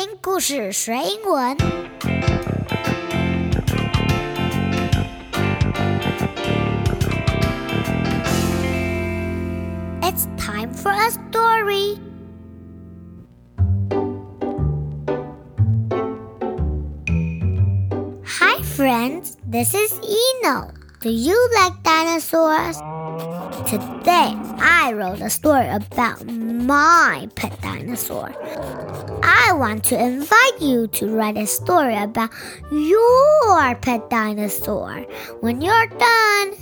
听故事学英文。It's time for a story. Hi, friends. This is Eno. Do you like dinosaurs? Today, I wrote a story about my pet dinosaur. I want to invite you to write a story about your pet dinosaur. When you're done,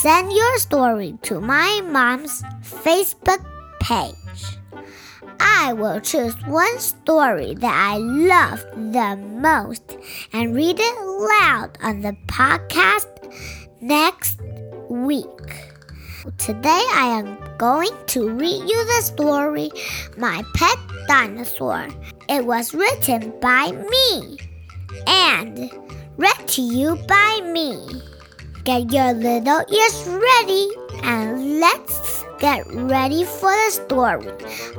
send your story to my mom's Facebook page. I will choose one story that I love the most and read it loud on the podcast next week. Today I am going to read you the story My Pet Dinosaur. It was written by me and read to you by me. Get your little ears ready and let's get ready for the story.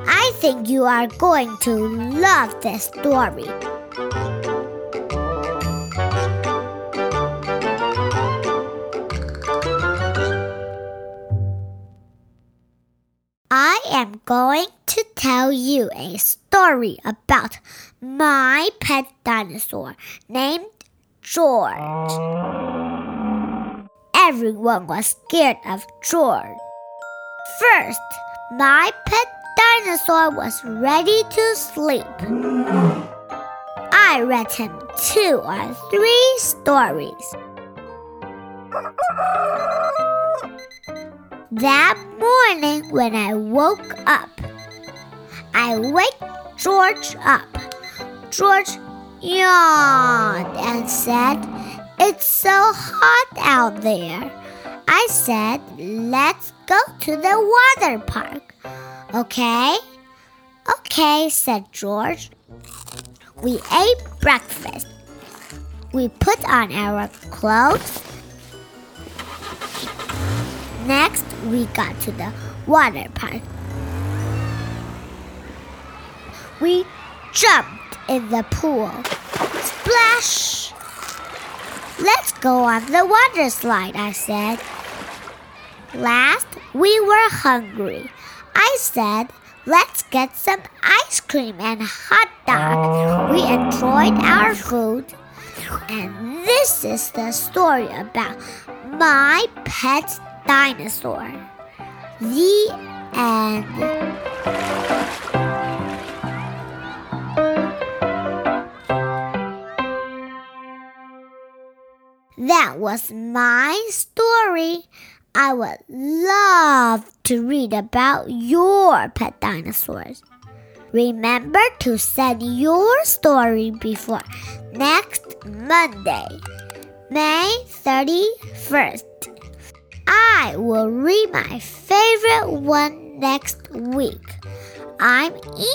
I think you are going to love this story. Am going to tell you a story about my pet dinosaur named George. Everyone was scared of George. First, my pet dinosaur was ready to sleep. I read him two or three stories. That morning, when I woke up, I waked George up. George yawned and said, It's so hot out there. I said, Let's go to the water park. Okay? Okay, said George. We ate breakfast. We put on our clothes. Next, we got to the water park. We jumped in the pool. Splash! Let's go on the water slide, I said. Last, we were hungry. I said, let's get some ice cream and hot dog. We enjoyed our food. And this is the story about my pet dinosaur. The end. That was my story. I would love to read about your pet dinosaurs. Remember to send your story before next Monday, May 31st. I will read my favorite one next week. I'm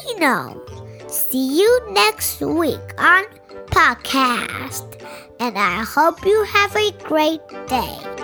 Eno. See you next week on podcast. And I hope you have a great day.